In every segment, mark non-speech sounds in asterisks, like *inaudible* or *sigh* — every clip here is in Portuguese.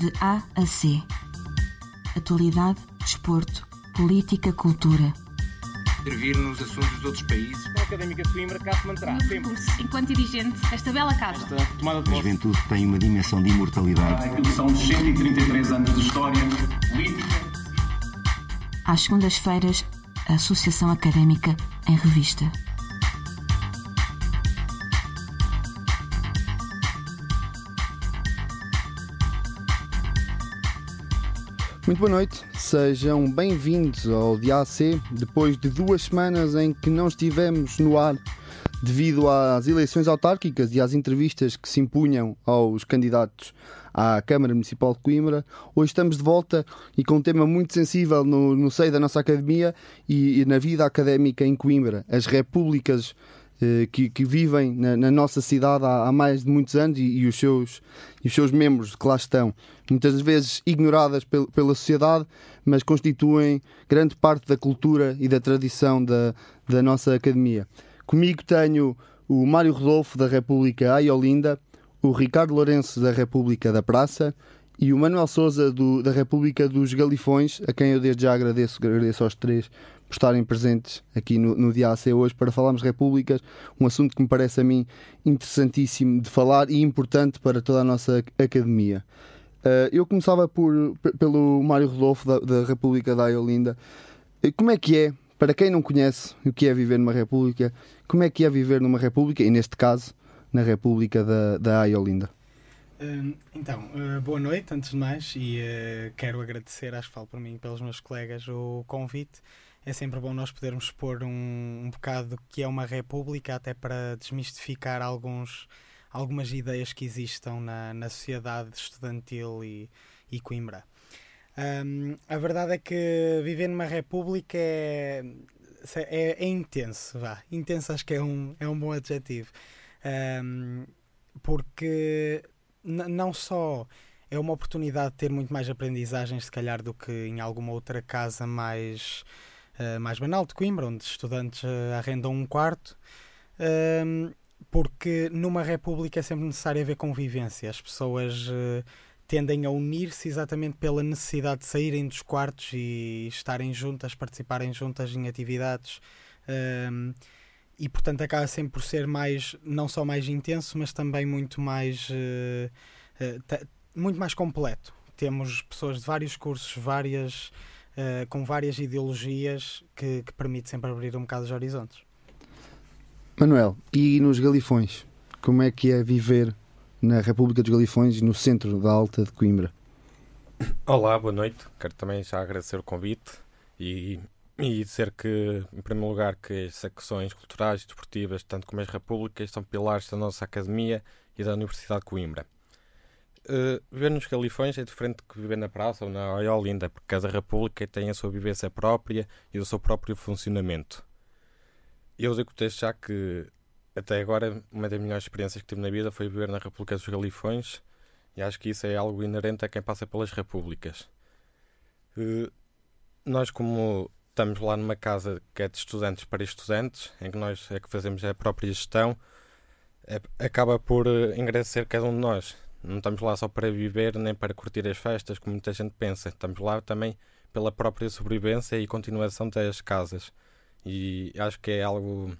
de A a C. Atualidade, desporto, política, cultura. Intervir nos assuntos de outros países. A Académica de Coimbra cá se manterá sempre. enquanto dirigente desta bela casa. Esta tomada de A juventude tem uma dimensão de imortalidade. São 133 anos de história política. Às segundas-feiras, a Associação Académica em Revista. Muito boa noite, sejam bem-vindos ao DAC. Depois de duas semanas em que não estivemos no ar devido às eleições autárquicas e às entrevistas que se impunham aos candidatos à Câmara Municipal de Coimbra, hoje estamos de volta e com um tema muito sensível no, no seio da nossa academia e, e na vida académica em Coimbra, as repúblicas que, que vivem na, na nossa cidade há, há mais de muitos anos e, e os seus, e os seus membros que lá estão, muitas vezes ignoradas pel, pela sociedade, mas constituem grande parte da cultura e da tradição da, da nossa academia. Comigo tenho o Mário Rodolfo, da República Aiolinda, o Ricardo Lourenço, da República da Praça, e o Manuel Souza, do, da República dos Galifões, a quem eu desde já agradeço, agradeço aos três por estarem presentes aqui no, no Dia AC hoje para falarmos repúblicas, um assunto que me parece a mim interessantíssimo de falar e importante para toda a nossa academia. Uh, eu começava por, pelo Mário Rodolfo, da, da República da Aiolinda. Uh, Como é que é, para quem não conhece o que é viver numa república, como é que é viver numa república, e neste caso, na República da, da Aiolinda? Hum, Então, uh, boa noite, antes de mais, e quero agradecer, acho que falo por mim, pelos meus colegas, o convite. É sempre bom nós podermos expor um, um bocado do que é uma república, até para desmistificar alguns, algumas ideias que existam na, na sociedade estudantil e, e Coimbra. Hum, a verdade é que viver numa república é, é, é intenso, vá. Intenso acho que é um, é um bom adjetivo. Hum, porque não só é uma oportunidade de ter muito mais aprendizagens, se calhar, do que em alguma outra casa mais, mais banal de Coimbra, onde estudantes eh, arrendam um quarto, Ahm, porque numa república é sempre necessário haver convivência. As pessoas eh, tendem a unir-se exatamente pela necessidade de saírem dos quartos e estarem juntas, participarem juntas em atividades. Ahm, e portanto acaba sempre por ser mais não só mais intenso mas também muito mais eh, eh, te- muito mais completo temos pessoas de vários cursos várias eh, com várias ideologias que, que permite sempre abrir um bocado os horizontes Manuel, e nos Galifões? Como é que é viver na República dos Galifões, no centro da Alta de Coimbra? Olá, boa noite. Quero também já agradecer o convite e, e dizer que, em primeiro lugar, que as secções culturais e desportivas, tanto como as repúblicas, são pilares da nossa academia e da Universidade de Coimbra. Eh, viver nos Galifões é diferente que viver na praça ou na Olinda, porque cada república tem a sua vivência própria e o seu próprio funcionamento. Eu desde já que, até agora, uma das melhores experiências que tive na vida foi viver na República dos Galifões e acho que isso é algo inerente a quem passa pelas repúblicas. Eh, Nós, como estamos lá numa casa que é de estudantes para estudantes, em que nós é que fazemos a própria gestão, é- acaba por eh, engrandecer cada um de nós. Não estamos lá só para viver nem para curtir as festas, como muita gente pensa. Estamos lá também pela própria sobrevivência e continuação das casas. E acho que é algo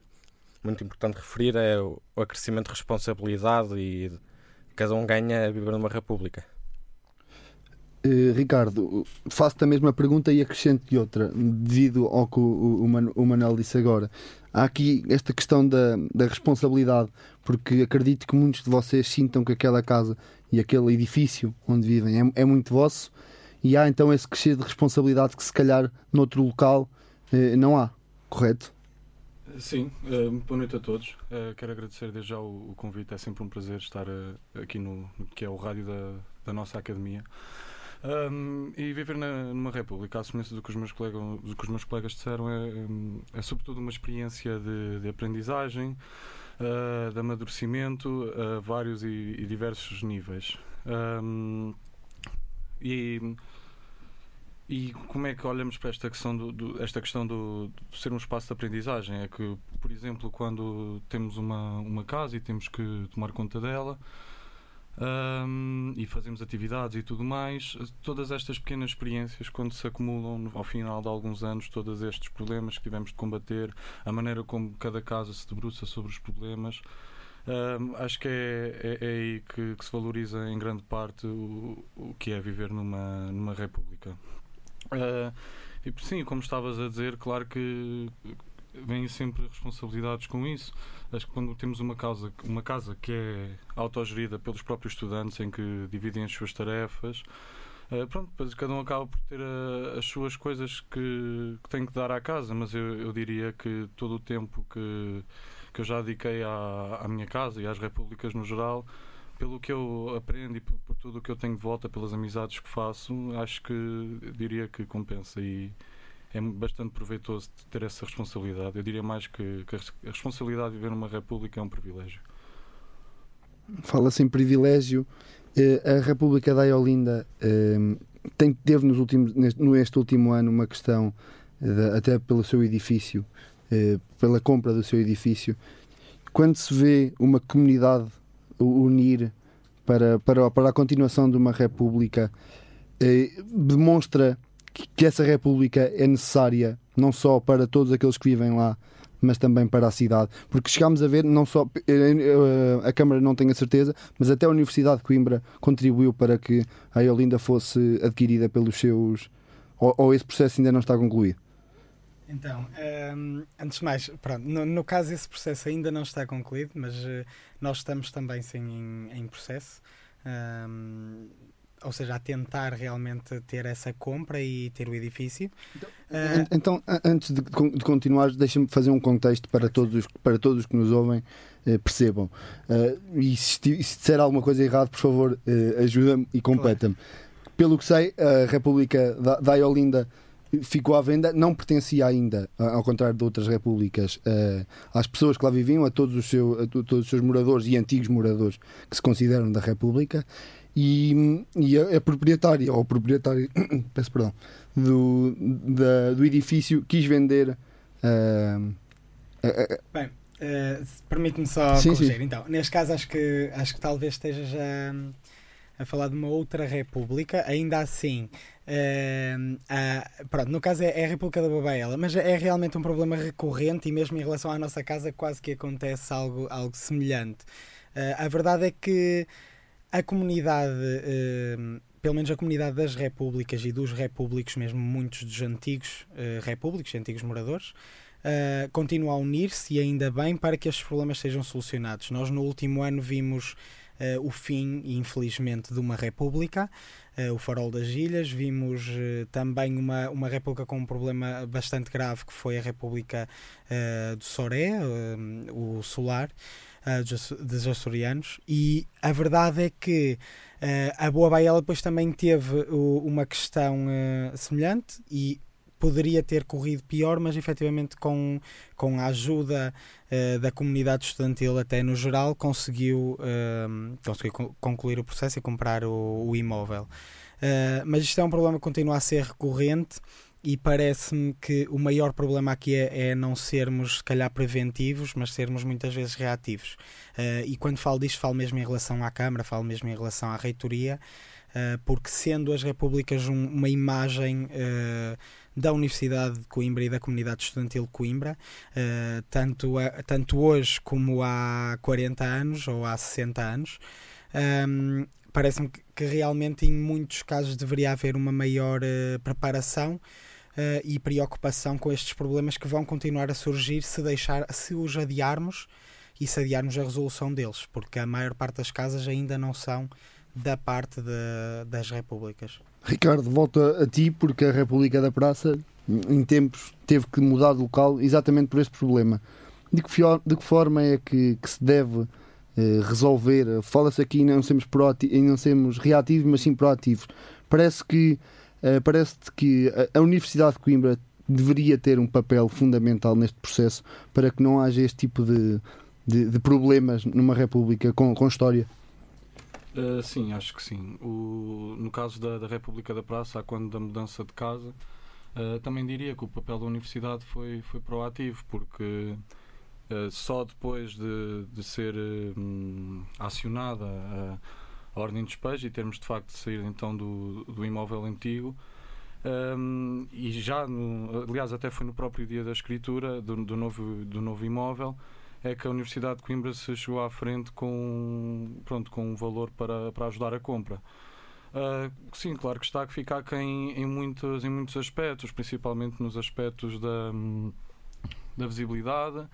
muito importante referir é o acrescimento de responsabilidade e cada um ganha a viver numa república. Eh, Ricardo, faço-te a mesma pergunta e acrescento outra, devido ao que o, o, o Manuel disse agora. Há aqui esta questão da, da responsabilidade, porque acredito que muitos de vocês sintam que aquela casa e aquele edifício onde vivem é, é muito vosso, e há então esse crescer de responsabilidade que se calhar noutro local eh, não há, correto? Sim, eh, boa noite a todos. Eh, quero agradecer desde já o, o convite. É sempre um prazer estar eh, aqui no, no que é o rádio da, da nossa academia. Um, e viver na, numa república, à semelhança do que os meus colegas, do que os meus colegas disseram, é, hum, é sobretudo uma experiência de, de aprendizagem, eh, de amadurecimento a vários e, e diversos níveis. Um, e, e como é que olhamos para esta questão do, do- esta questão do, de ser um espaço de aprendizagem? É que, por exemplo, quando temos uma, uma casa e temos que tomar conta dela, Um, e fazemos atividades e tudo mais. Todas estas pequenas experiências, quando se acumulam ao final de alguns anos, todos estes problemas que tivemos de combater, a maneira como cada casa se debruça sobre os problemas. Um, acho que é, é, é aí que, que, se valoriza em grande parte o, o que é viver numa, numa república. Uh, e sim, como estavas a dizer, claro que vêm sempre responsabilidades com isso. Acho que quando temos uma casa, uma casa que é autogerida pelos próprios estudantes, em que dividem as suas tarefas, uh, pronto, cada um acaba por ter uh, as suas coisas que, que, tem que dar à casa, mas eu, eu diria que todo o tempo que, que eu já dediquei à, à minha casa e às repúblicas no geral, pelo que eu aprendo e por, por tudo o que eu tenho de volta, pelas amizades que faço, acho que diria que compensa e é bastante proveitoso ter essa responsabilidade. Eu diria mais que, que a responsabilidade de viver numa república é um privilégio. Fala-se em privilégio. Eh, a República da Iolinda eh, tem, teve nos últimos, neste último ano uma questão, de, até pelo seu edifício, eh, pela compra do seu edifício. Quando se vê uma comunidade unir para, para, para a continuação de uma república, demonstra que essa república é necessária não só para todos aqueles que vivem lá, mas também para a cidade. Porque chegámos a ver, não só eh, eh, a Câmara não tem a certeza, mas até a Universidade de Coimbra contribuiu para que a Iolinda fosse adquirida pelos seus. Ou, ou esse processo ainda não está concluído? Então, um, ehm, antes de mais, pronto, no, no, caso esse processo ainda não está concluído, mas uh, nós estamos também sim em, em processo. Um, ehm, ou seja, a tentar realmente ter essa compra e ter o edifício. Então, uh, então antes de, de continuar, deixa-me fazer um contexto para todos os, para todos que nos ouvem uh, percebam. Uh, e se, se, disser alguma coisa errada, por favor, ajuda-me e completa-me. Claro. Pelo que sei, a República da, da Iolinda ficou à venda, não pertencia ainda, ao contrário de outras repúblicas, às pessoas que lá viviam, a todos os, seu, a todos os seus moradores e antigos moradores que se consideram da República e, e a, a, proprietária, ou proprietário, *coughs* peço perdão, do, da, do edifício quis vender. Uh, uh, Bem, uh, permite-me só sim, corrigir. Sim. Então, neste caso, acho que, acho que talvez esteja já a falar de uma outra república, ainda assim. Uh, pronto, no caso é, é, a República da Babaela, mas é realmente um problema recorrente e mesmo em relação à nossa casa quase que acontece algo, algo semelhante. Uh, a verdade é que a comunidade, uh, pelo menos a comunidade das repúblicas e dos repúblicos, mesmo muitos dos antigos uh, repúblicos, antigos moradores, uh, continua a unir-se e ainda bem para que estes problemas sejam solucionados. Nós no último ano vimos uh, o fim, infelizmente, de uma república, o Farol das Ilhas, vimos também uma, uma república com um problema bastante grave que foi a República do Soré, o Solar uh, dos açorianos e a verdade é que uh, a Boa Baela depois também teve uh, uma questão uh, semelhante e poderia ter corrido pior, mas efetivamente com, com a ajuda uh, da comunidade estudantil até no geral conseguiu, uh, conseguiu concluir o processo e comprar o, o imóvel. Uh, mas isto é um problema que continua a ser recorrente e parece-me que o maior problema aqui é, é, não sermos, se calhar, preventivos, mas sermos muitas vezes reativos. Uh, e quando falo disto, falo mesmo em relação à Câmara, falo mesmo em relação à reitoria, uh, porque sendo as repúblicas um, uma imagem uh, da Universidade de Coimbra e da comunidade estudantil de Coimbra, tanto, a, tanto hoje como há 40 anos ou há 60 anos, um, parece-me que, que, realmente em muitos casos deveria haver uma maior preparação uh, e preocupação com estes problemas que vão continuar a surgir se, deixar, se os adiarmos e se adiarmos a resolução deles, porque a maior parte das casas ainda não são da parte de, das repúblicas. Ricardo, volta a ti, porque a República da Praça, em tempos, teve que mudar de local exatamente por este problema. De que, de que forma é que, que se deve eh, resolver? Fala-se aqui em não sermos, reativos, mas sim proativos. Parece que uh, parece-te que a, Universidade de Coimbra deveria ter um papel fundamental neste processo para que não haja este tipo de, de, de problemas numa República com, com história? Uh, sim, acho que sim. O, no caso da, da República da Praça, quando da mudança de casa, uh, também diria que o papel da Universidade foi, foi proativo, porque uh, só depois de, de ser hum, acionada a ordem de despejo e termos de facto de sair então do, do imóvel antigo. Um, e já, no, aliás, até foi no próprio dia da escritura do, do, novo, do novo imóvel, é que a Universidade de Coimbra se chegou à frente com, pronto, com um valor para, para ajudar a compra. Uh, sim, claro que está a ficar em, em, muitos, em muitos aspectos, principalmente nos aspectos da, da visibilidade,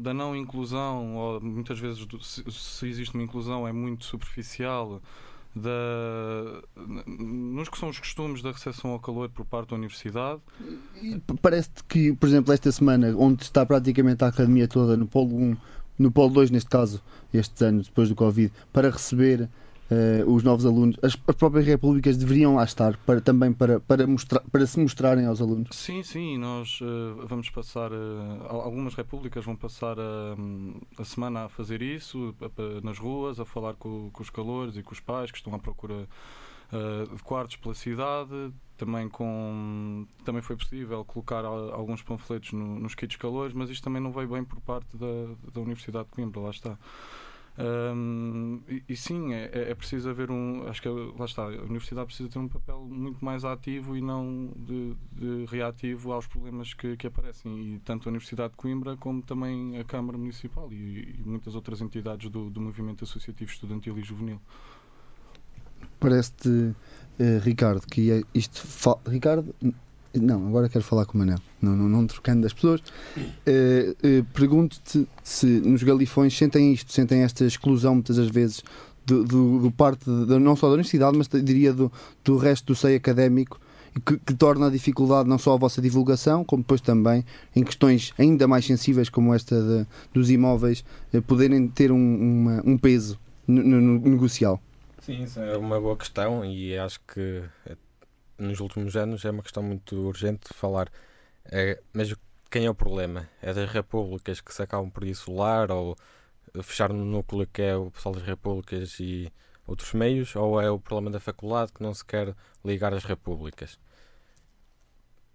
da não inclusão, ou muitas vezes, se, se existe uma inclusão, é muito superficial da, nos que são os costumes da recepção ao calor por parte da universidade. Parece que, por exemplo, esta semana, onde está praticamente a academia toda no Polo 1, no Polo 2, neste caso, estes anos, depois do Covid, para receber uh, os novos alunos, as, as, próprias repúblicas deveriam lá estar para, também para, para, mostrar, para se mostrarem aos alunos? Sim, sim, nós uh, vamos passar, uh, algumas repúblicas vão passar a, a semana a fazer isso, a, a, nas ruas, a falar com, com, os calores e com os pais que estão à procura de quartos pela cidade. Também, com, também foi possível colocar alguns panfletos no, nos kits calores, mas isto também não veio bem por parte da, da Universidade de Coimbra, lá está. Um, e, e, sim, é, é, é, preciso haver um. Acho que lá está, a universidade precisa ter um papel muito mais ativo e não de, de reativo aos problemas que, que, aparecem. E tanto a Universidade de Coimbra como também a Câmara Municipal e, e muitas outras entidades do, do movimento associativo estudantil e juvenil. Parece-te, uh, Ricardo, que é isto. Ricardo, não, agora quero falar com o Manel, não, não, não trocando das pessoas. Uh, uh, Pergunto-te se nos galifões sentem isto, sentem esta exclusão muitas das vezes do, do, do parte de, não só da universidade, mas diria do, do resto do seio académico, que, que, torna a dificuldade não só a vossa divulgação, como depois também em questões ainda mais sensíveis como esta de, dos imóveis, uh, poderem ter um, uma, um peso no, no, negocial. Sim, é uma boa questão e acho que nos últimos anos é uma questão muito urgente falar. É, mas quem é o problema? É das repúblicas que se acabam por isolar ou fechar no núcleo que é o pessoal das repúblicas e outros meios? Ou é o problema da faculdade que não se quer ligar às repúblicas?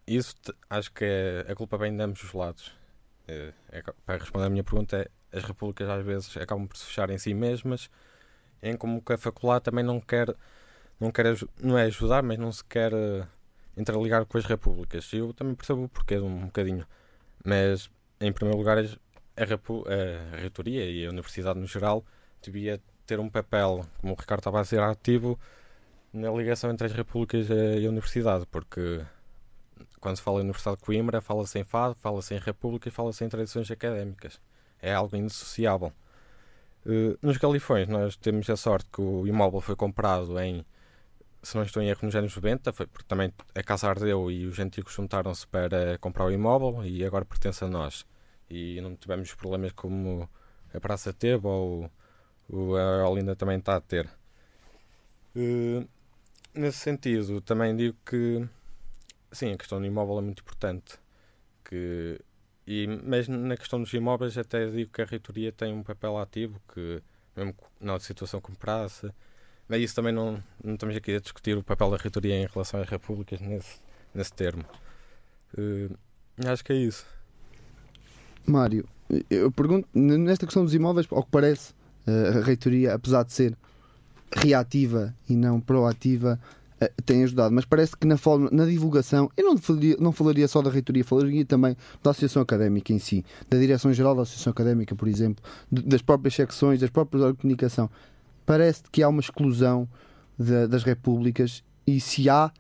Isso acho que é, a culpa vem de ambos os lados. É, é, para responder à minha pergunta, é, as repúblicas às vezes acabam por se fechar em si mesmas, em como que a faculdade também não quer não, quer, não é ajudar, mas não se quer uh, interligar com as repúblicas. Eu também percebo o porquê um bocadinho. Mas, em primeiro lugar, a, a, a reitoria e a universidade no geral devia ter um papel, como o Ricardo estava a ser ativo, na ligação entre as repúblicas e a universidade, porque quando se fala em Universidade de Coimbra, fala-se em FAD, fala-se em república e fala-se em tradições académicas. É algo indissociável. Uh, nos Galifões, nós temos a sorte que o imóvel foi comprado em se não estou em erro, nos anos 90, foi porque também a casa ardeu e os antigos juntaram-se para comprar o imóvel e agora pertence a nós. E não tivemos problemas como a Praça teve ou, ou a Olinda também está a ter. Uh, nesse sentido, também digo que sim, a questão do imóvel é muito importante. Que, e, mas na questão dos imóveis, até digo que a reitoria tem um papel ativo, que mesmo na situação como praça mas isso também não, não estamos aqui a discutir o papel da reitoria em relação às repúblicas nesse, nesse termo. Uh, acho que é isso. Mário, eu pergunto, nesta questão dos imóveis, ao que parece, eh, a reitoria, apesar de ser reativa e não proativa, eh, tem ajudado, mas parece que na, forma, na divulgação, eu não falaria, não falaria só da reitoria, falaria também da Associação Académica em si, da Direção-Geral da Associação Académica, por exemplo, das próprias secções, das próprias comunicação parece que há uma exclusão de, das repúblicas e se há,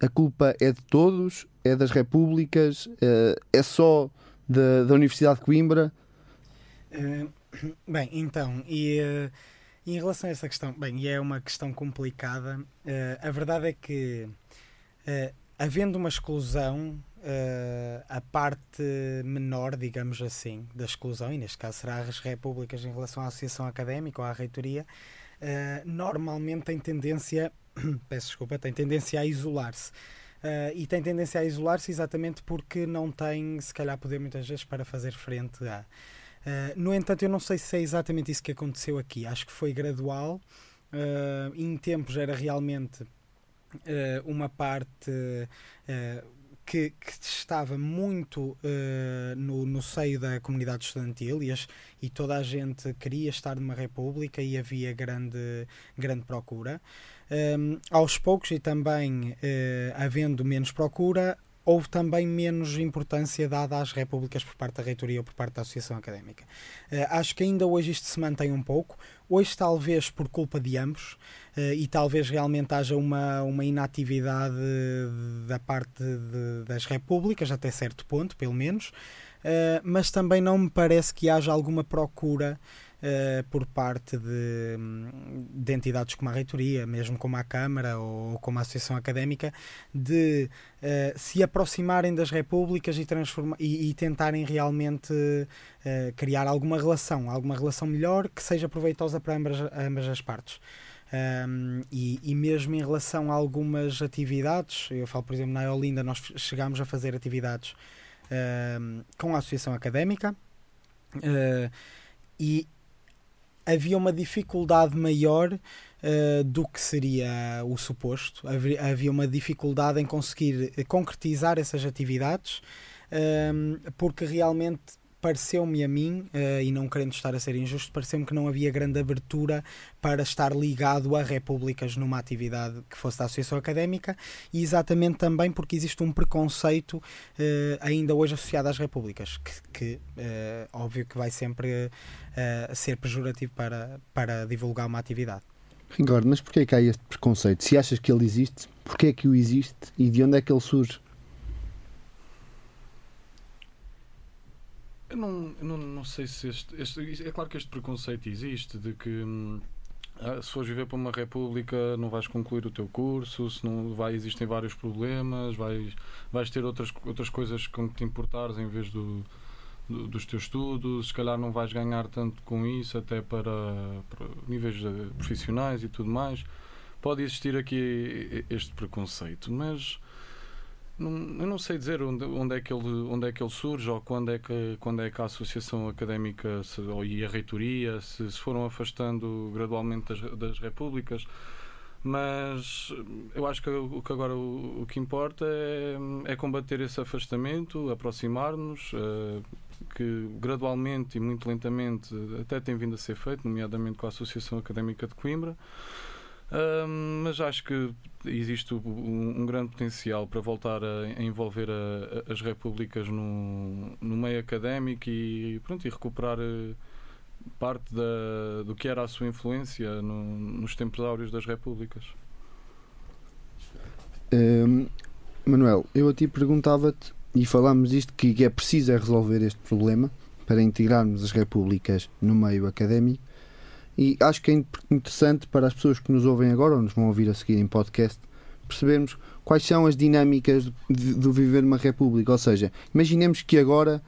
a culpa é de todos, é das repúblicas, é, é só da, da Universidade de Coimbra? Uh, bem, então, e, uh, em relação a essa questão, bem, e é uma questão complicada, uh, a verdade é que, havendo uma exclusão, a parte menor, digamos assim, da exclusão, e neste caso será as repúblicas em relação à associação académica ou à reitoria, uh, normalmente tem tendência, *clears throat* peço desculpa, tem tendência a isolar-se. Uh, e tem tendência a isolar-se exatamente porque não tem, se calhar, poder muitas vezes para fazer frente a. Uh, no entanto, eu não sei se é exatamente isso que aconteceu aqui. Acho que foi gradual. Uh, em tempos era realmente uma parte que, que, estava muito uh, no, no, seio da comunidade estudantil e, as, e, toda a gente queria estar numa república e havia grande, grande procura. Um, aos poucos, e também uh, havendo menos procura, houve também menos importância dada às repúblicas por parte da reitoria ou por parte da associação académica. Uh, acho que ainda hoje isto se mantém um pouco, hoje talvez por culpa de ambos, uh, e talvez realmente haja uma, uma inatividade da parte de, das repúblicas, até certo ponto, pelo menos, uh, mas também não me parece que haja alguma procura uh, por parte de, de, entidades como a Reitoria, mesmo como a Câmara ou como a Associação Académica, de uh, se aproximarem das repúblicas e, transforma e, e tentarem realmente uh, criar alguma relação, alguma relação melhor que seja proveitosa para ambas, ambas as partes. Um, e, e, mesmo em relação a algumas atividades, eu falo, por exemplo, na Olinda, nós chegámos a fazer atividades um, com a Associação Académica uh, e havia uma dificuldade maior uh, do que seria o suposto. Havia, uma dificuldade em conseguir concretizar essas atividades, uh, porque realmente pareceu-me a mim, uh, e não querendo estar a ser injusto, pareceu-me que não havia grande abertura para estar ligado a repúblicas numa atividade que fosse da Associação Académica, e exatamente também porque existe um preconceito uh, ainda hoje associado às repúblicas, que, que uh, óbvio que vai sempre ser pejorativo para, para divulgar uma atividade. Ricardo, mas porquê é que há este preconceito? Se achas que ele existe, porquê é que o existe e de onde é que ele surge? Eu não, não, não sei se este, este, É claro que este preconceito existe de que hum, ah, se fores viver para uma república não vais concluir o teu curso, se não vai, existem vários problemas, vais, vais ter outras, outras coisas com que te importares em vez do, do, dos teus estudos, se calhar não vais ganhar tanto com isso até para, para níveis profissionais e tudo mais. Pode existir aqui este preconceito, mas não, eu não sei dizer onde, onde, é que ele, onde é que ele surge ou quando é que, quando é que a Associação Académica se, ou, e a Reitoria se, se foram afastando gradualmente das, das repúblicas. Mas eu acho que o que agora o, o que importa é, é, combater esse afastamento, aproximar-nos, uh, que gradualmente e muito lentamente até tem vindo a ser feito, nomeadamente com a Associação Académica de Coimbra mas acho que existe um, um, grande potencial para voltar a, a envolver a, a, as repúblicas no, no meio académico e, pronto, e recuperar eh, parte da, do que era a sua influência no, nos tempos áureos das repúblicas. Um, Manuel, eu a ti perguntava-te, e falámos isto, que é preciso é resolver este problema para integrarmos as repúblicas no meio académico e acho que é interessante para as pessoas que nos ouvem agora ou nos vão ouvir a seguir em podcast percebermos quais são as dinâmicas do viver numa república. Ou seja, imaginemos que agora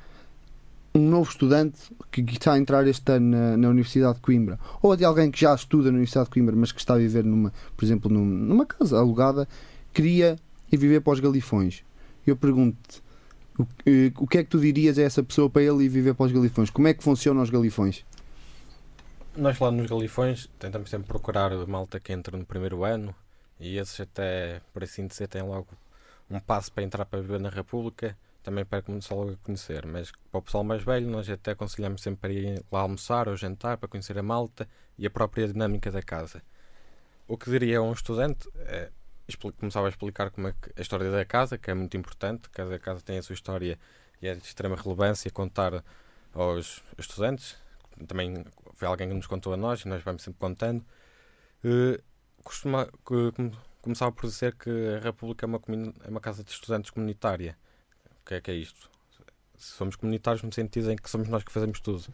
um novo estudante que está a entrar este ano na, na, Universidade de Coimbra, ou de alguém que já estuda na Universidade de Coimbra, mas que está a viver numa, por exemplo, numa casa alugada, queria ir viver para os galifões. Eu pergunto-te, o, eh, o que é que tu dirias a essa pessoa para ele ir viver para os galifões? Como é que funcionam os galifões? Nós lá nos Galifões tentamos sempre procurar malta que entra no primeiro ano e esses até, por assim dizer, têm logo um passo para entrar para viver na República, também para começar logo a conhecer. Mas para o pessoal mais velho, nós até aconselhamos sempre para ir lá almoçar ou jantar para conhecer a malta e a própria dinâmica da casa. O que diria a um estudante é começava a explicar como é a história da casa, que é muito importante, cada casa tem a sua história e é de extrema relevância contar aos estudantes também foi alguém que nos contou a nós e nós vamos sempre contando, uh, costuma, uh, começava por dizer que a República é uma, é uma casa de estudantes comunitária. O que é que é isto? Somos comunitários no sentido em que somos nós que fazemos tudo.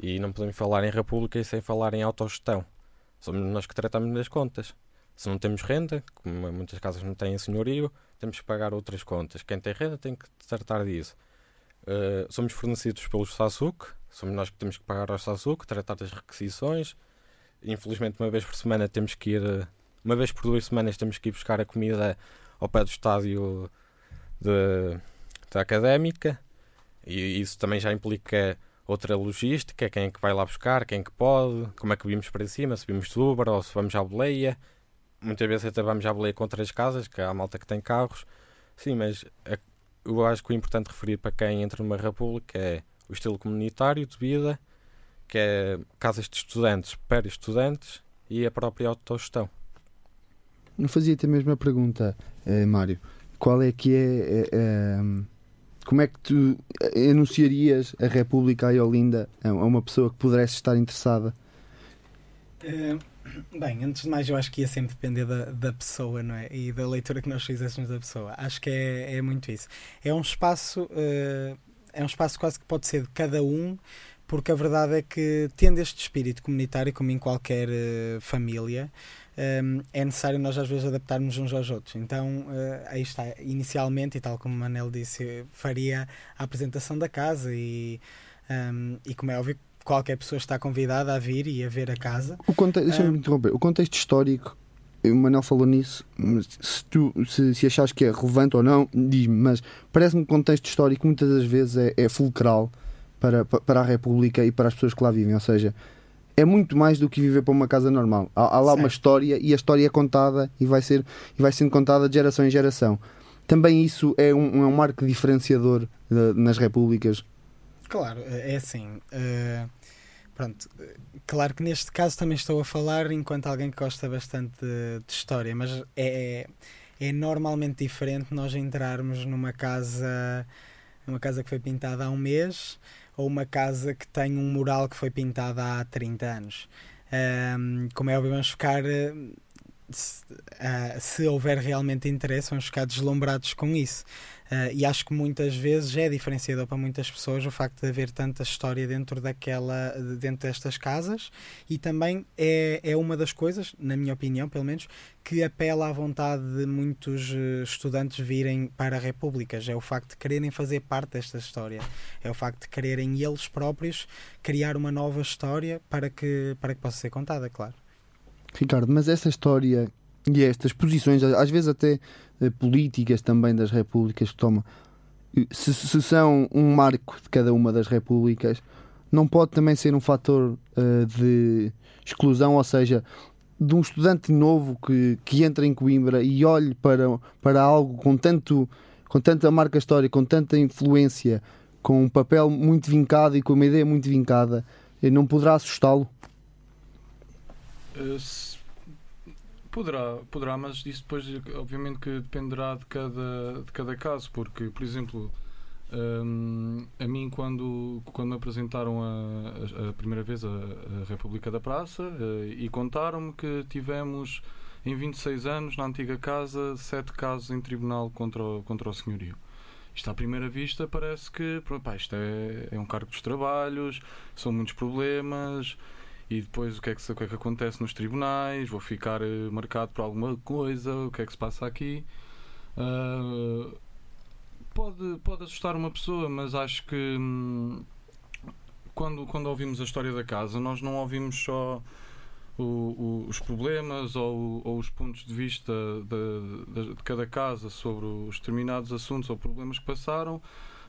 E não podemos falar em República sem falar em autogestão. Somos nós que tratamos das contas. Se não temos renda, como muitas casas não têm senhorio, temos que pagar outras contas. Quem tem renda tem que tratar disso. Uh, somos fornecidos pelo SASUC, somos nós que temos que pagar ao SASUC, tratar das requisições. Infelizmente, uma vez por semana temos que ir, uma vez por duas semanas temos que ir buscar a comida ao pé do estádio de, da académica e isso também já implica outra logística, quem é que vai lá buscar, quem é que pode, como é que vimos para cima, se vimos de Uber ou se vamos à boleia. Muitas vezes até vamos à boleia com três casas, que há a malta que tem carros. Sim, mas eu acho que o importante referir para quem entra numa república é o estilo comunitário de vida, que é casas de estudantes para estudantes e a própria autogestão. Não fazia-te a mesma pergunta, eh, Mário. Qual é que é, é, é, Como é que tu anunciarias a República aí Olinda a uma pessoa que pudesse estar interessada? Uh, bem, antes de mais, eu acho que ia sempre depender da, da pessoa, não é? E da leitura que nós fizéssemos da pessoa. Acho que é, é muito isso. É um espaço. Uh, é um espaço quase que pode ser de cada um, porque a verdade é que, tendo este espírito comunitário, como em qualquer uh, família, um, é necessário nós às vezes adaptarmos uns aos outros. Então, uh, aí está, inicialmente, e tal como o Manel disse, faria a apresentação da casa e, um, e como é óbvio, qualquer pessoa está convidada a vir e a ver a casa. O. Deixa-me um, interromper. O contexto histórico, o Manel falou nisso, se, tu, se, se achares que é relevante ou não, diz-me, mas parece-me que o contexto histórico muitas das vezes é, é fulcral para, para a República e para as pessoas que lá vivem, ou seja, é muito mais do que viver para uma casa normal. Há, há lá certo. uma história e a história é contada e vai, ser, e vai sendo contada de geração em geração. Também isso é um, é um marco diferenciador de, nas repúblicas. Claro, é assim. Uh, pronto, claro que neste caso também estou a falar enquanto alguém que gosta bastante de, de história, mas é, é normalmente diferente nós entrarmos numa casa, numa casa que foi pintada há um mês ou uma casa que tem um mural que foi pintado há 30 anos. Um, como é óbvio, vamos ficar. Se, uh, se houver realmente interesse, vamos ficar deslumbrados com isso. Uh, e acho que muitas vezes é diferenciador para muitas pessoas o facto de haver tanta história dentro daquela dentro destas casas e também é, é uma das coisas, na minha opinião, pelo menos, que apela à vontade de muitos eh, estudantes virem para repúblicas. É o facto de quererem fazer parte desta história. É o facto de quererem eles próprios criar uma nova história para que, para que possa ser contada, claro. Ricardo, mas essa história e estas posições, às vezes até políticas também das repúblicas que tomam, se, se, são um marco de cada uma das repúblicas, não pode também ser um fator uh, de exclusão, ou seja, de um estudante novo que, que entra em Coimbra e olhe para, para algo com, tanto, com tanta marca histórica, com tanta influência, com um papel muito vincado e com uma ideia muito vincada, não poderá assustá-lo? Uh, Poderá, poderá, mas isso depois obviamente que dependerá de cada, de cada caso, porque, por exemplo, um, a mim quando, quando me apresentaram a, a, primeira vez a, a, República da Praça uh, e contaram-me que tivemos em 26 anos na antiga casa sete casos em tribunal contra o, contra o senhorio. Isto à primeira vista parece que pá, isto é, é um cargo dos trabalhos, são muitos problemas, e depois o que, é que, o que é que acontece nos tribunais, vou ficar uh, marcado por alguma coisa, o que é que se passa aqui. Uh, pode, pode assustar uma pessoa, mas acho que hum, quando, quando ouvimos a história da casa, nós não ouvimos só o, o, os problemas ou, ou, os pontos de vista de, de, de cada casa sobre os determinados assuntos ou problemas que passaram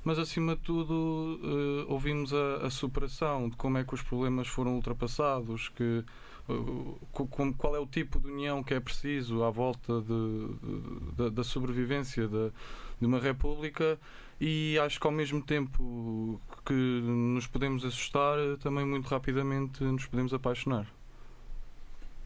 mas acima de tudo uh, ouvimos a, a, superação de como é que os problemas foram ultrapassados, que uh, com, qual é o tipo de união que é preciso à volta de, de, da sobrevivência de, de uma república e acho que ao mesmo tempo que nos podemos assustar, também muito rapidamente nos podemos apaixonar.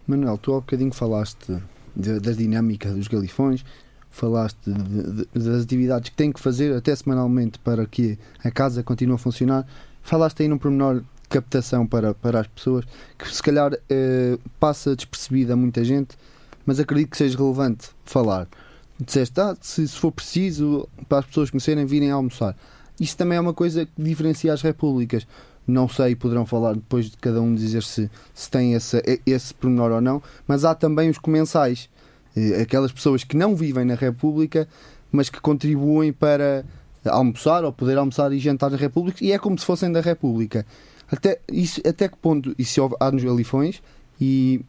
Manuel, tu há bocadinho falaste da dinâmica dos galifões falaste de, de, das atividades que tem que fazer até semanalmente para que a casa continue a funcionar. Falaste aí num pormenor captação para, para as pessoas que se calhar eh, passa despercebida a muita gente, mas acredito que seja relevante falar. Disseste, ah, se, se for preciso, para as pessoas conhecerem, virem almoçar. Isso também é uma coisa que diferencia as repúblicas. Não sei, poderão falar depois de cada um dizer se, se tem esse, esse pormenor ou não, mas há também os comensais aquelas pessoas que não vivem na República, mas que contribuem para almoçar ou poder almoçar e jantar na República, e é como se fossem da República. Até, isso, até que ponto isso há nos galifões e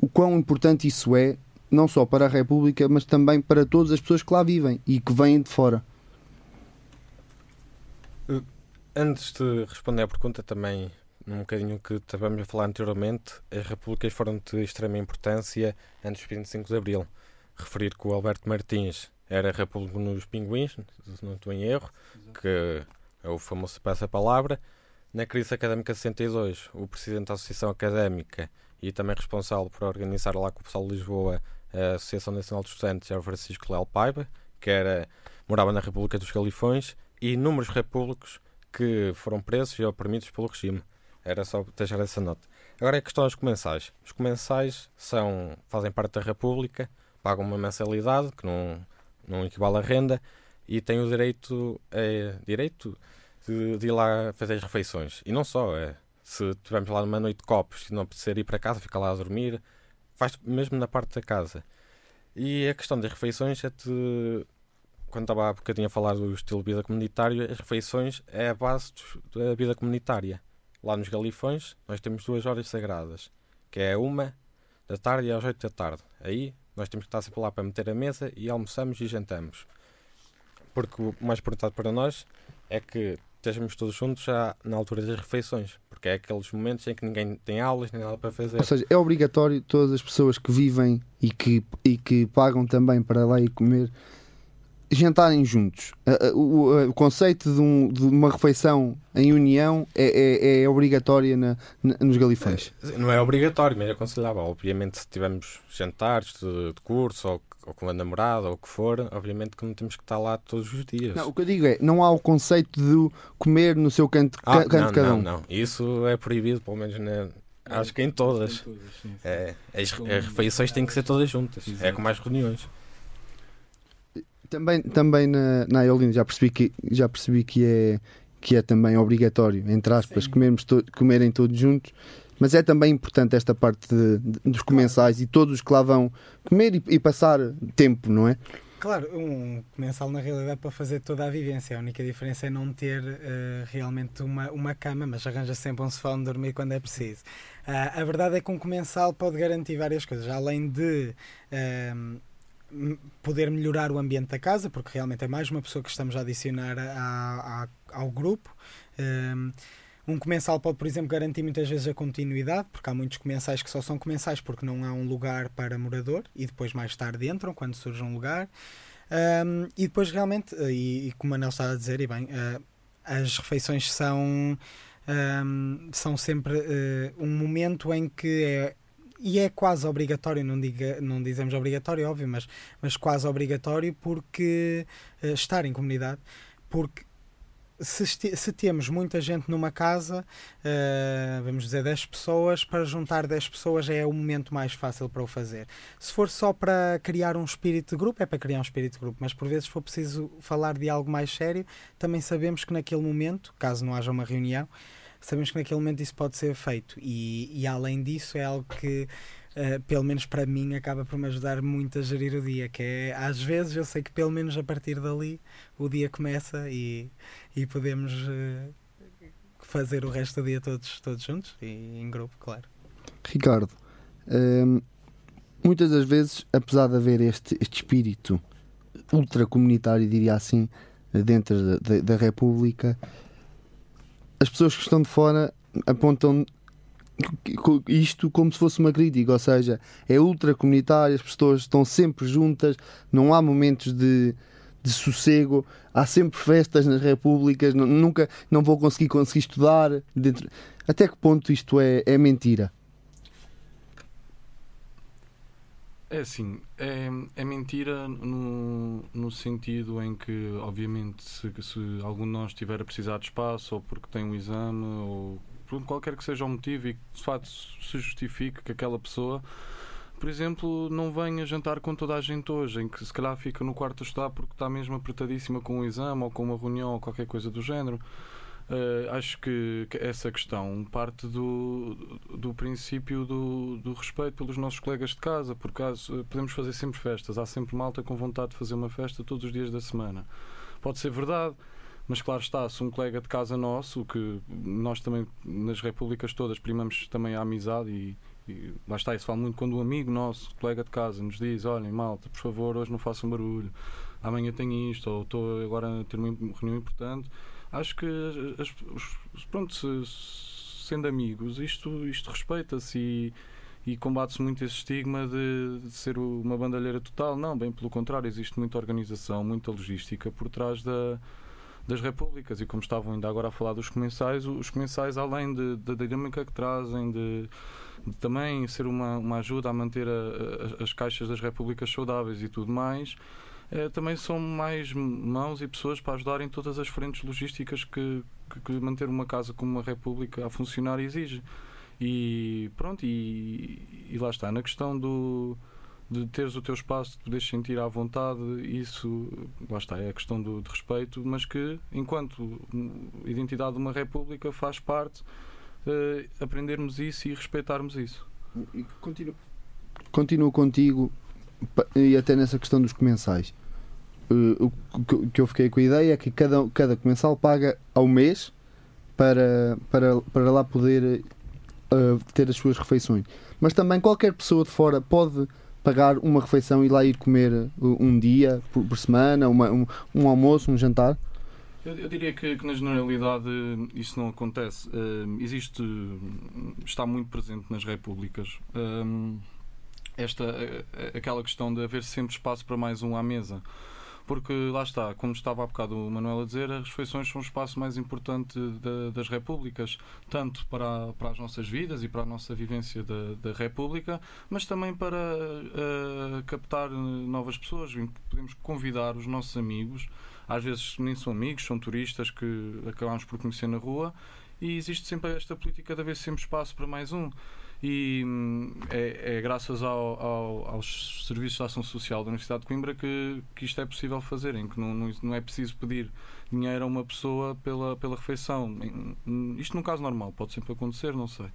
o quão importante isso é, não só para a República, mas também para todas as pessoas que lá vivem e que vêm de fora. Antes de responder à pergunta, também num bocadinho que estávamos a falar anteriormente, as repúblicas foram de extrema importância antes do 25 de Abril. Referir que o Alberto Martins era República nos Pinguins, se não estou em erro, que é o famoso para essa palavra. Na crise académica 62, o presidente da Associação Académica e também responsável por organizar lá com o pessoal de Lisboa a Associação Nacional dos Estudantes era o Francisco Leal Paiva, que era, morava na República dos Galifões, e inúmeros repúblicos que foram presos e oprimidos pelo regime. Era só deixar essa nota. Agora é questão dos comensais. Os comensais são, fazem parte da República, pagam uma mensalidade que não, não equivale à renda e têm o direito, é, direito de, de, ir lá fazer as refeições. E não só, é, se estivermos lá numa noite de copos e não precisar ir para casa, fica lá a dormir, faz mesmo na parte da casa. E a questão das refeições é de quando estava há bocadinho a falar do estilo de vida comunitário, as refeições é a base da vida comunitária. Lá nos Galifões, nós temos duas horas sagradas, que é uma da tarde às oito da tarde. Aí nós temos que estar sempre lá para meter a mesa e almoçamos e jantamos. Porque o mais importante para nós é que estejamos todos juntos já na altura das refeições, porque é aqueles momentos em que ninguém tem aulas nem nada para fazer. Ou seja, é obrigatório todas as pessoas que vivem e que, e que pagam também para lá e comer jantarem juntos. O, conceito de, um, de, uma refeição em união é, é, é obrigatória na, na, nos galifões. Não é obrigatório, mas é aconselhável. Obviamente, se tivermos jantares de, de curso ou, ou, com a namorada ou o que for, obviamente que não temos que estar lá todos os dias. Não, o que eu digo é, não há o conceito de comer no seu canto, ah, canto não, cada um. Não, não, isso é proibido, pelo menos na, Acho que em todas. É, as, as refeições têm que ser todas juntas. É como as reuniões. Também, também na, na Iolina já percebi que já percebi que é que é também obrigatório, entre aspas, comermos to comerem todos juntos, mas é também importante esta parte de, de, dos comensais e todos os que lá vão comer e, e, passar tempo, não é? Claro, um comensal na realidade para fazer toda a vivência. A única diferença é não ter uh, realmente uma, uma cama, mas arranja sempre um sofá onde dormir quando é preciso. Uh, a verdade é que um comensal pode garantir várias coisas, além de. Uh, poder melhorar o ambiente da casa, porque realmente é mais uma pessoa que estamos a adicionar ao grupo. Um, um comensal pode, por exemplo, garantir muitas vezes a continuidade, porque há muitos comensais que só são comensais porque não há um lugar para morador e depois mais tarde entram quando surge um lugar. Um, e depois realmente, e, e, como a Nel está a dizer, e bem, uh, as refeições são, um, são sempre uh, um momento em que é e é quase obrigatório, não, diga, não dizemos obrigatório, óbvio, mas, mas quase obrigatório porque uh, estar em comunidade, porque se, se, temos muita gente numa casa, uh, vamos dizer 10 pessoas, para juntar 10 pessoas é o momento mais fácil para o fazer. Se for só para criar um espírito de grupo, é para criar um espírito de grupo, mas por vezes for preciso falar de algo mais sério, também sabemos que naquele momento, caso não haja uma reunião, sabemos que naquele momento isso pode ser feito. E, e além disso é algo que uh, pelo menos para mim acaba por me ajudar muito a gerir o dia que é às vezes eu sei que pelo menos a partir dali o dia começa e, e podemos uh, fazer o resto do dia todos, todos juntos e em grupo, claro. Ricardo hum, muitas das vezes apesar de haver este, este espírito ultra comunitário diria assim dentro da, da, da República as pessoas que estão de fora apontam isto como se fosse uma crítica, ou seja, é ultra comunitário, as pessoas estão sempre juntas, não há momentos de, de sossego, há sempre festas nas repúblicas, nunca não vou conseguir conseguir estudar. Dentro... Até que ponto isto é, é mentira? É assim, é, é mentira no, no sentido em que, obviamente, se, se algum de nós estiver a precisar de espaço, ou porque tem um exame, ou por qualquer que seja o motivo, e que de facto se justifique que aquela pessoa, por exemplo, não venha jantar com toda a gente hoje, em que se calhar fica no quarto a estudar porque está mesmo apertadíssima com um exame, ou com uma reunião, ou qualquer coisa do género. Uh, acho que, essa questão parte do, do princípio do, do, respeito pelos nossos colegas de casa, porque caso, podemos fazer sempre festas, há sempre malta com vontade de fazer uma festa todos os dias da semana. Pode ser verdade, mas claro está, se um colega de casa nosso, que nós também nas repúblicas todas primamos também a amizade e, e lá está, isso fala muito quando um amigo nosso, colega de casa, nos diz: Olhem, malta, por favor, hoje não façam barulho, amanhã tenho isto, ou estou agora a ter uma reunião importante acho que as, pronto, se, sendo amigos, isto, isto respeita-se e, e combate-se muito esse estigma de, de, ser uma bandalheira total. Não, bem pelo contrário, existe muita organização, muita logística por trás da, das repúblicas. E como estavam ainda agora a falar dos comensais, os comensais, além da dinâmica que trazem, de, de, também ser uma, uma ajuda a manter a, a, as caixas das repúblicas saudáveis e tudo mais. Eh, também são mais mãos e pessoas para ajudar em todas as frentes logísticas que, que, que manter uma casa como uma república a funcionar exige. E pronto, e, e lá está, na questão do, de teres o teu espaço, de poderes sentir à vontade, isso, lá está, é a questão do, de respeito, mas que, enquanto identidade de uma república, faz parte uh, aprendermos isso e respeitarmos isso. E continuo, continuo contigo, e até nessa questão dos comensais. Uh, o que eu fiquei com a ideia é que cada, cada comensal paga ao mês para, para, para lá poder uh, ter as suas refeições. Mas também qualquer pessoa de fora pode pagar uma refeição e lá ir comer uh, um dia por, por semana, uma, um, um, almoço, um jantar? Eu, diria que, que, na generalidade isso não acontece. Uh, existe, está muito presente nas repúblicas. Esta, aquela questão de haver sempre espaço para mais um à mesa porque lá está, como estava há bocado o Manuel a dizer, as refeições são o espaço mais importante das repúblicas, tanto para, para as nossas vidas e para a nossa vivência da, da República, mas também para uh, captar novas pessoas. Podemos convidar os nossos amigos, às vezes nem são amigos, são turistas que acabamos por conhecer na rua, e existe sempre esta política de haver sempre espaço para mais um e hum, é, é, graças ao, ao, aos serviços de ação social da Universidade de Coimbra que, que isto é possível fazer, em que não, não, não é preciso pedir dinheiro a uma pessoa pela, pela refeição. Isto num caso normal, pode sempre acontecer, não sei.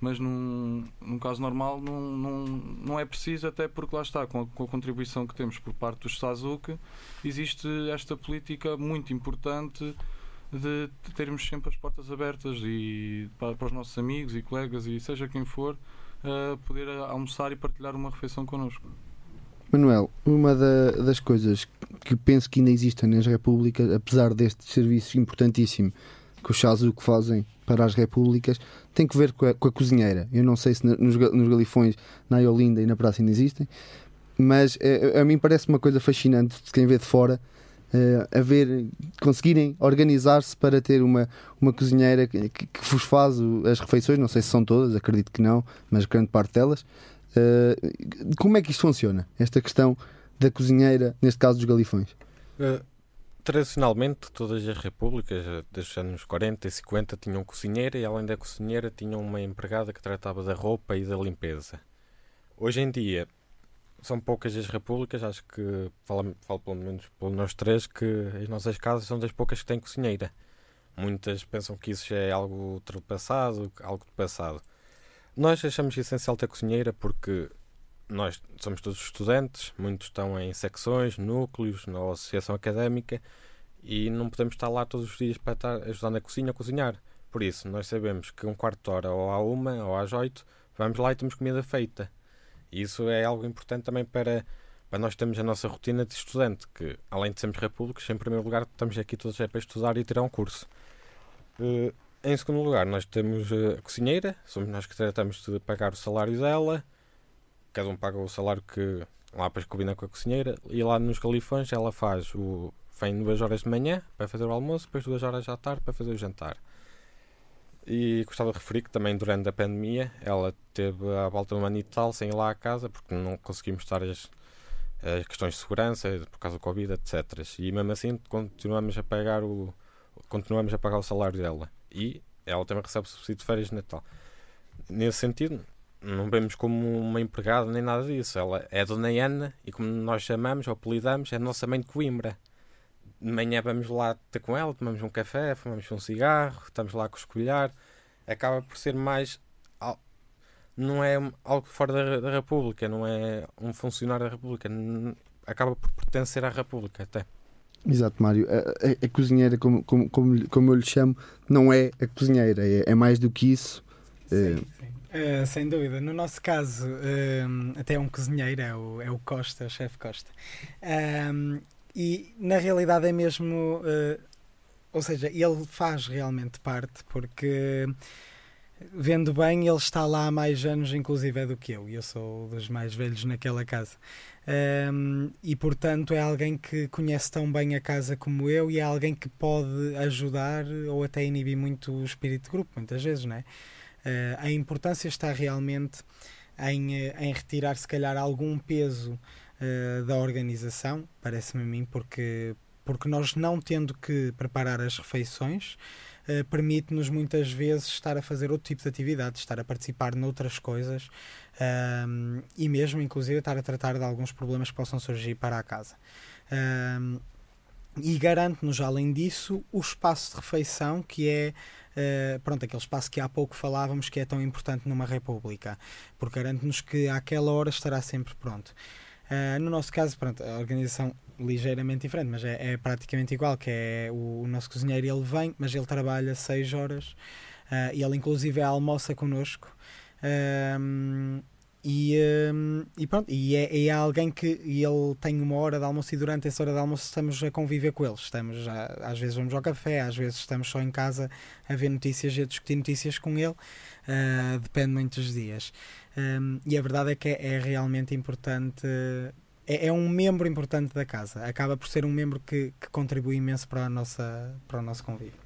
Mas num, num caso normal não, não, não é preciso, até porque lá está, com a, com a contribuição que temos por parte do SASUC, existe esta política muito importante de termos sempre as portas abertas e para, para os nossos amigos e colegas e seja quem for, uh, poder almoçar e partilhar uma refeição connosco. Manuel, uma da, das coisas que penso que ainda existem nas repúblicas, apesar deste serviço importantíssimo que os Chazuc fazem para as repúblicas, tem que ver com a, com a cozinheira. Eu não sei se nos, nos galifões, na Iolinda e na praça ainda existem, mas a, a mim parece uma coisa fascinante de quem vê de fora uh, ver, conseguirem organizar-se para ter uma, uma cozinheira que, que, vos faz as refeições, não sei se são todas, acredito que não, mas grande parte delas. Uh, como é que isto funciona? Esta questão da cozinheira, neste caso dos galifões? Uh, tradicionalmente, todas as repúblicas, desde os anos 40 e 50, tinham cozinheira e, além da cozinheira, tinham uma empregada que tratava da roupa e da limpeza. Hoje em dia, são poucas as repúblicas, acho que falo, falo pelo menos por nós três, que as nossas casas são das poucas que têm cozinheira. Muitas pensam que isso já é algo ultrapassado, algo do passado. Nós achamos essencial ter cozinheira porque nós somos todos estudantes, muitos estão em secções, núcleos, na associação académica e não podemos estar lá todos os dias para estar ajudando a cozinha a cozinhar. Por isso, nós sabemos que um quarto de hora ou à uma ou às oito vamos lá e temos comida feita e isso é algo importante também para, para nós termos a nossa rotina de estudante, que além de sermos repúblicos, em primeiro lugar estamos aqui todos é para estudar e tirar um curso. Uh, em segundo lugar, nós temos a cozinheira, somos nós que tratamos de pagar o salário dela, cada um paga o salário que lá depois combina com a cozinheira, e lá nos galifões ela faz o. vem duas horas de manhã para fazer o almoço, depois duas horas à tarde para fazer o jantar. E gostava de referir que também durante a pandemia ela teve à volta um ano e tal sem ir lá à casa porque não conseguimos estar as, as questões de segurança por causa do Covid, etc. E mesmo assim continuamos a pagar o continuamos a pagar o salário dela. E ela também recebe subsídio de férias de Natal. Nesse sentido, não vemos como uma empregada nem nada disso. Ela é Dona Ana e como nós chamamos ou apelidamos, é a nossa mãe de Coimbra de manhã vamos lá ter com ela, tomamos um café, fumamos um cigarro, estamos lá a escolhar. Acaba por ser mais. Não é algo fora da, da República, não é um funcionário da República, acaba por pertencer à República até. Exato, Mário. A, a, a cozinheira, como, como, como, como, eu lhe chamo, não é a cozinheira, é, é mais do que isso. Sim, sim. Uh, sem dúvida. No nosso caso, uh, até é um cozinheiro, é o, é o Costa, o chefe Costa. Uh, e na realidade é mesmo. Uh, ou seja, ele faz realmente parte, porque vendo bem, ele está lá há mais anos, inclusive, é do que eu. E eu sou dos mais velhos naquela casa. Um, e portanto é alguém que conhece tão bem a casa como eu e é alguém que pode ajudar ou até inibir muito o espírito de grupo, muitas vezes, não é? Uh, a importância está realmente em, eh, em retirar, se calhar, algum peso uh, da organização, parece-me a mim, porque, porque nós não tendo que preparar as refeições. Uh, permite-nos muitas vezes estar a fazer outro tipo de atividades, estar a participar noutras coisas um, e mesmo, inclusive, estar a tratar de alguns problemas que possam surgir para a casa. Um, e garante-nos, além disso, o espaço de refeição, que é uh, pronto, aquele espaço que há pouco falávamos que é tão importante numa república, porque garante-nos que àquela hora estará sempre pronto. Uh, no nosso caso, pronto, a organização ligeiramente diferente, mas é, é praticamente igual, que é o, o, nosso cozinheiro, ele vem, mas ele trabalha 6 horas, uh, e ele inclusive almoça connosco, e, um, e pronto, e é, é, alguém que ele tem uma hora de almoço e durante essa hora de almoço estamos a conviver com eles. Estamos a, às vezes vamos ao café, às vezes estamos só em casa a ver notícias e a discutir notícias com ele. Uh, depende muitos dias. Um, e a verdade é que é, é realmente importante. É, é, um membro importante da casa. Acaba por ser um membro que, que contribui imenso para, a nossa, para o nosso convívio.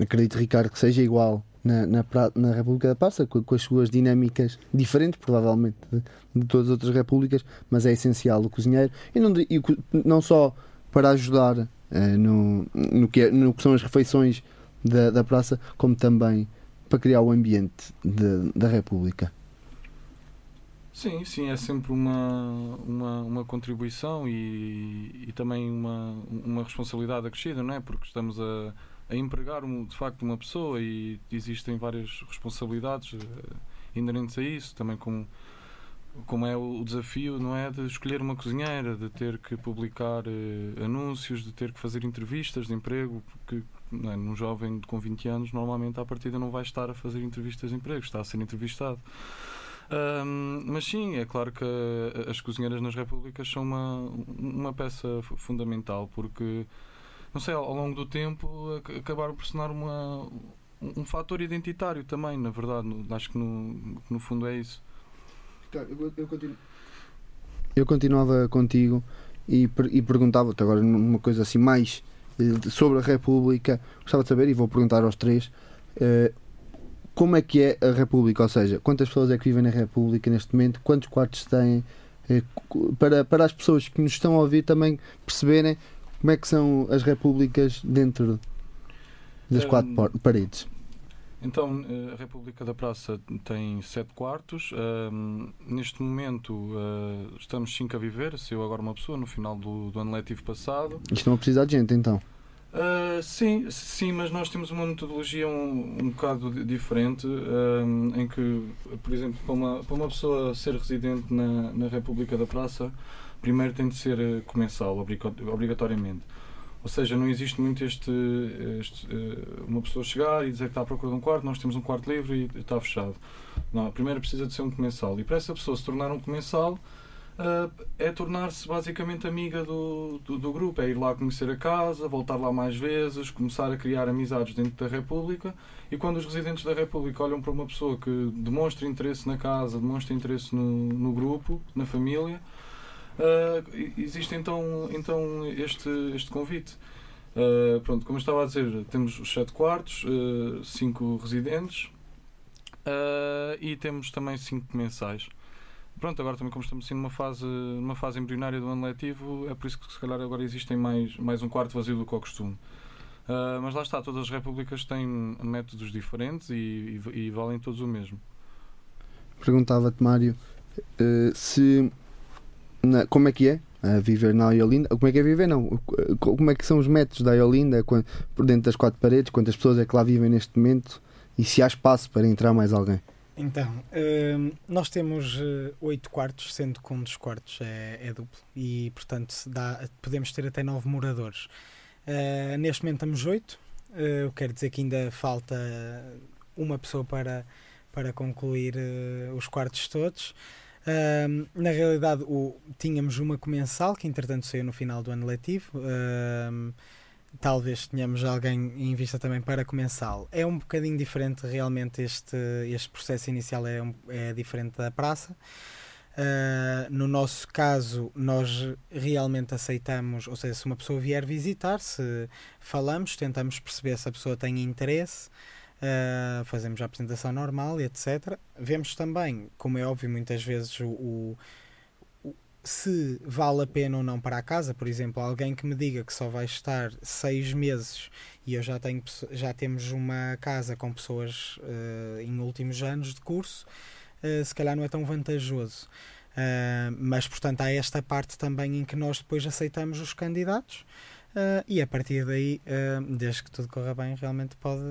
Acredito, Ricardo, que seja igual na, na, na República da Passa, com, com, as suas dinâmicas diferentes, provavelmente, de, de, todas as outras repúblicas, mas é essencial o cozinheiro, e não, e não só para ajudar uh, no, no, que é, no que são as refeições da, da praça, como também para criar o ambiente de, da República. Sim, sim, é sempre uma, uma, uma contribuição e, e também uma, uma responsabilidade acrescida, não é? Porque estamos a a empregar de facto uma pessoa e existem várias responsabilidades uh, inerentes a isso, também como como é o desafio não é de escolher uma cozinheira, de ter que publicar uh, anúncios, de ter que fazer entrevistas de emprego, porque é, num jovem com 20 anos normalmente à partida não vai estar a fazer entrevistas de emprego, está a ser entrevistado. Um, mas sim, é claro que as cozinheiras nas repúblicas são uma, uma peça fundamental porque não sei, ao longo do tempo acabaram por se tornar uma, um fator identitário também, na verdade. Acho que no, no fundo é isso. Eu, eu, continuo. eu continuava contigo e, e perguntava-te agora uma coisa assim mais eh, sobre a República. Gostava de saber, e vou perguntar aos três, eh, como é que é a República? Ou seja, quantas pessoas é que vivem na República neste momento? Quantos quartos têm? Eh, para, para as pessoas que nos estão a ouvir também perceberem como é que são as repúblicas dentro das um, quatro paredes? Então, eh, a República da Praça tem sete quartos. Um, neste momento, uh, estamos cinco a viver. Saiu agora uma pessoa no final do, do ano letivo passado. Estão a precisar de gente, então? Uh, sim, sim, mas nós temos uma metodologia um, um bocado diferente, um, em que, por exemplo, para uma, para uma pessoa ser residente na, na República da Praça, primeiro tem de ser eh, comensal, obrigatoriamente. Ou seja, não existe muito este, este, uma pessoa chegar e dizer que está à procura de um quarto, nós temos um quarto livre e está fechado. Não, primeiro precisa de ser um comensal. E para essa pessoa se tornar um comensal é tornar-se basicamente amiga do, do, do, grupo, é ir lá conhecer a casa, voltar lá mais vezes, começar a criar amizades dentro da República. E quando os residentes da República olham para uma pessoa que demonstra interesse na casa, demonstra interesse no, no grupo, na família, Uh, existe então, então este, este convite. Uh, pronto, como estava a dizer, temos os sete quartos, uh, cinco residentes e temos também cinco mensais. Pronto, agora também como estamos assim numa fase, numa fase embrionária do ano letivo, é por isso que se calhar agora existem mais, mais um quarto vazio do que o costume. mas lá está, todas as repúblicas têm métodos diferentes e, e, e valem todos o mesmo. Perguntava-te, Mário, se na, como é que é a viver na Iolinda? Como é que é viver? Não. Como é que são os métodos da Iolinda por dentro das quatro paredes? Quantas pessoas é que lá vivem neste momento? E se há espaço para entrar mais alguém? Então, uh, nós temos uh, oito quartos, sendo que um dos quartos é, é duplo e, portanto, dá, podemos ter até nove moradores. Uh, neste momento estamos oito, uh, quer dizer que ainda falta uma pessoa para, para concluir os quartos todos na realidade, o, tínhamos uma comensal que, entretanto, saiu no final do ano letivo. Talvez tenhamos alguém em vista também para comensal. É um bocadinho diferente realmente este, este processo inicial é, um, é diferente da praça. Uh, no nosso caso, nós realmente aceitamos, ou seja, se uma pessoa vier visitar, se falamos, tentamos perceber se a pessoa tem interesse, uh, fazemos a apresentação normal etc. Vemos também, como é óbvio, muitas vezes o, o, se vale a pena ou não para a casa. Por exemplo, alguém que me diga que só vai estar seis meses e eu já tenho já temos uma casa com pessoas uh, em últimos anos de curso uh, se calhar não é tão vantajoso. Uh, mas, portanto, há esta parte também em que nós depois aceitamos os candidatos uh, e a partir daí, desde que tudo corra bem, realmente pode,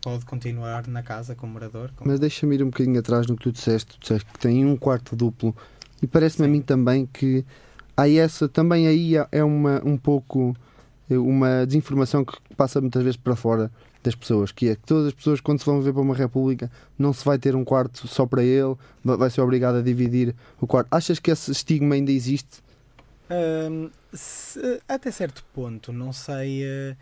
pode continuar na casa como morador. Como... Mas deixa-me ir um bocadinho atrás no que tu disseste. Tu disseste que tem um quarto duplo e parece-me a mim também que há essa, também aí é uma, um pouco uma desinformação que passa muitas vezes para fora das pessoas, que é que todas as pessoas, quando se vão ver para uma república, não se vai ter um quarto só para ele, vai ser obrigado a dividir o quarto. Achas que esse estigma ainda existe? Se, até certo ponto, não sei. Uh,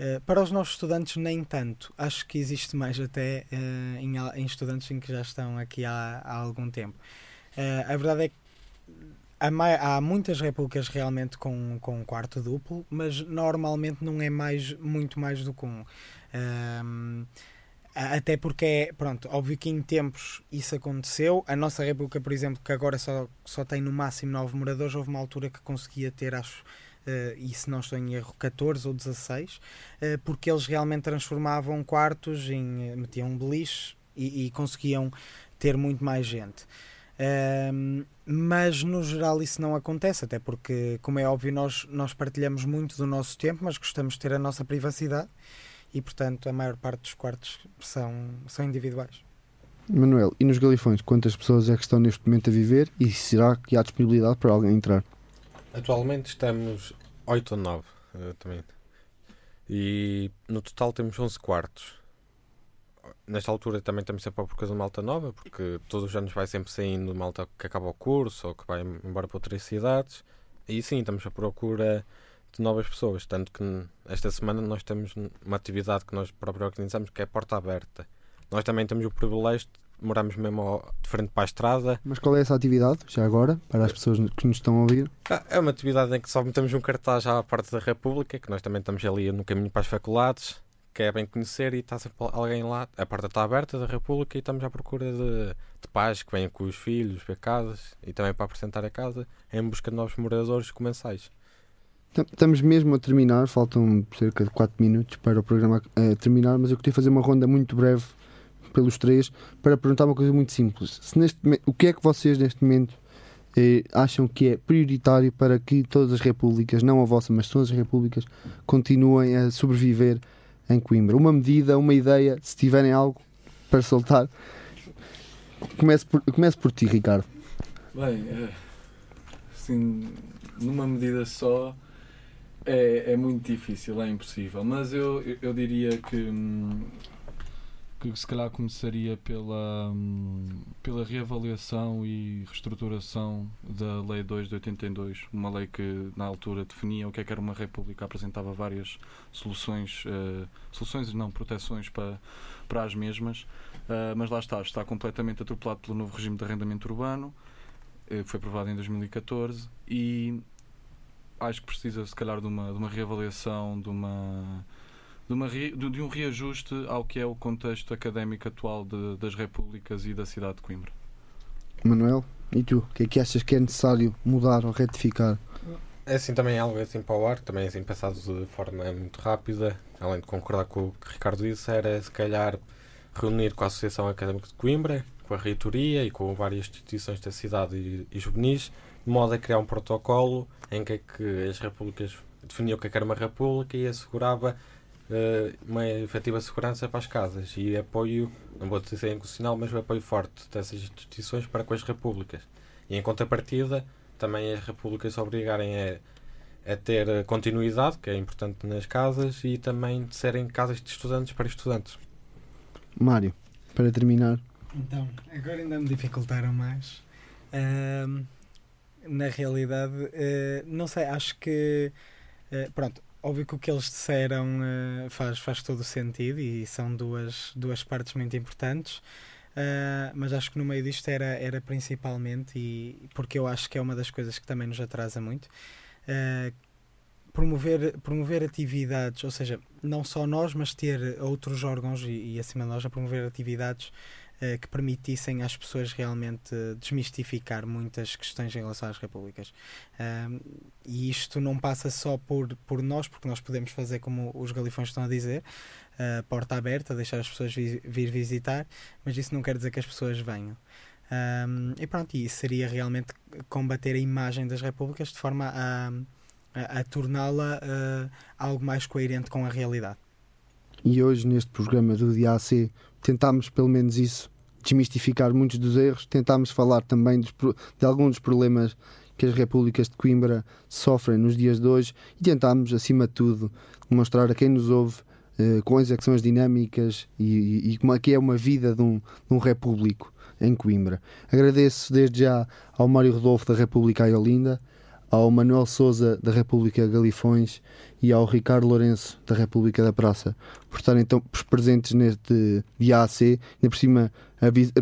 uh, para os novos estudantes, nem tanto. Acho que existe mais até uh, em, em, estudantes em que já estão aqui há, há algum tempo. a verdade é que há, muitas repúblicas realmente com, com um quarto duplo, mas normalmente não é mais, muito mais do que um. Um, até porque é, pronto, óbvio que em tempos isso aconteceu. A nossa República, por exemplo, que agora só, só tem no máximo 9 moradores, houve uma altura que conseguia ter, acho, uh, e se não estou em erro, 14 ou 16, uh, porque eles realmente transformavam quartos em. metiam um beliche e, e conseguiam ter muito mais gente. Um, mas no geral isso não acontece, até porque, como é óbvio, nós, nós partilhamos muito do nosso tempo, mas gostamos de ter a nossa privacidade e, portanto, a maior parte dos quartos são, são individuais. Manuel, e nos Galifões, quantas pessoas é que estão neste momento a viver e será que há disponibilidade para alguém entrar? Atualmente estamos 8 ou 9 uh, também. E no total temos 11 quartos. Nesta altura também estamos sempre à procura de malta nova, porque todos os anos vai sempre saindo malta que acaba o curso ou que vai embora para outras cidades. E sim, estamos à procura de novas pessoas. Tanto que esta semana nós temos uma atividade que nós próprios organizamos que é a Porta Aberta. Nós também temos o privilégio de moramos mesmo ao, de frente para a estrada. Mas qual é essa atividade, já agora, para as pessoas que nos estão a ouvir? Ah, é uma atividade em que só metemos um cartaz à parte da República, que nós também estamos ali no caminho para as faculdades, que é bem conhecer e está sempre alguém lá. A porta está aberta da República e estamos à procura de, de pais que venham com os filhos, ver casas e também para apresentar a casa em busca de novos moradores comensais. Estamos mesmo a terminar, faltam cerca de 4 minutos para o programa uh, terminar, mas eu queria fazer uma ronda muito breve pelos três para perguntar uma coisa muito simples. Se neste, o que é que vocês neste momento eh, acham que é prioritário para que todas as repúblicas, não a vossa, mas todas as repúblicas, continuem a sobreviver em Coimbra? Uma medida, uma ideia, se tiverem algo para soltar. Comece por, por ti, Ricardo. Bem, assim, numa medida só é, é muito difícil, é impossível. Mas eu, eu, eu diria que, hum, que se calhar começaria pela, hum, pela reavaliação e reestruturação da Lei 2 de 82, uma lei que na altura definia o que, é que era uma república, apresentava várias soluções, uh, soluções não, proteções para, para as mesmas, uh, mas lá está, está completamente atropelado pelo novo regime de arrendamento urbano, uh, foi aprovado em 2014 e acho que precisa, se calhar, de uma, de uma reavaliação, de, uma, de, uma, de um reajuste ao que é o contexto académico atual de, das repúblicas e da cidade de Coimbra. Manuel, e tu? O que é que achas que é necessário mudar ou retificar? É assim também algo assim para o ar, também assim pensado de forma muito rápida, além de concordar com o que o Ricardo disse, era se calhar reunir com a Associação Académica de Coimbra, com a reitoria e com várias instituições da cidade e, e juvenis, de modo a criar um protocolo em que, é que as repúblicas definiam o que, é era uma república e assegurava uma efetiva segurança para as casas e apoio, não vou dizer incondicional, mas o apoio forte dessas instituições para com as repúblicas. E em contrapartida, também as repúblicas se obrigarem a, a ter continuidade, que é importante nas casas, e também de serem casas de estudantes para estudantes. Mário, para terminar. Então, agora ainda me dificultaram mais. Um na realidade, uh, não sei, acho que. Uh, pronto, óbvio que o que eles disseram uh, faz, faz todo o sentido e são duas, duas partes muito importantes. Uh, mas acho que no meio disto era, era principalmente, e porque eu acho que é uma das coisas que também nos atrasa muito, uh, promover, promover atividades, ou seja, não só nós, mas ter outros órgãos e, e acima de nós a promover atividades uh, que permitissem às pessoas realmente desmistificar muitas questões em relação às repúblicas. e isto não passa só por, por nós, porque nós podemos fazer como os galifões estão a dizer, uh, porta aberta, deixar as pessoas vi vir visitar, mas isso não quer dizer que as pessoas venham. Um, e pronto, isso seria realmente combater a imagem das repúblicas de forma a, a, a torná-la uh, algo mais coerente com a realidade. E hoje, neste programa do DAC, tentámos pelo menos isso, desmistificar muitos dos erros, tentámos falar também dos, de alguns dos problemas que as repúblicas de Coimbra sofrem nos dias de hoje e tentámos, acima de tudo, demonstrar a quem nos ouve uh, quais é são as dinâmicas e, e, como é que é uma vida de um, de um repúblico em Coimbra. Agradeço desde já ao Mário Rodolfo da República Aiolinda, ao Manuel Souza da República Galifões e ao Ricardo Lourenço da República da Praça por estarem então presentes neste DAC, ainda por cima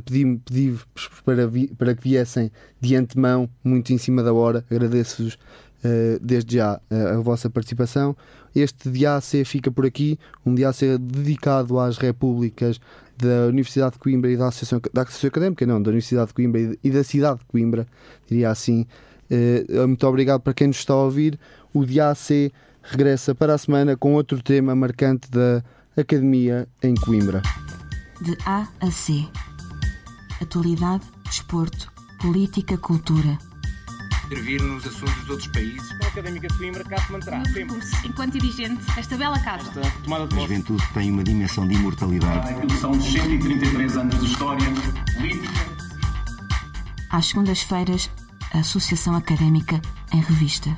pedi-me pedi para, para que viessem de antemão, muito em cima da hora. Agradeço-vos uh, desde já uh, a vossa participação. Este DAC fica por aqui, um DAC dedicado às repúblicas da Universidade de Coimbra e da Associação, da Associação Académica, não, da Universidade de Coimbra e da cidade de Coimbra, diria assim. Uh, muito obrigado para quem nos está a ouvir. O DAC regressa para a semana com outro tema marcante da Academia em Coimbra. De A a C. Atualidade, desporto, política, cultura. Intervir nos assuntos dos outros países. A Académica de Coimbra cá se manterá sempre. Enquanto dirigente desta bela casa. Esta tomada de A juventude tem uma dimensão de imortalidade. Aquilo são 133 anos de história política. Às segundas-feiras, Associação Académica em Revista.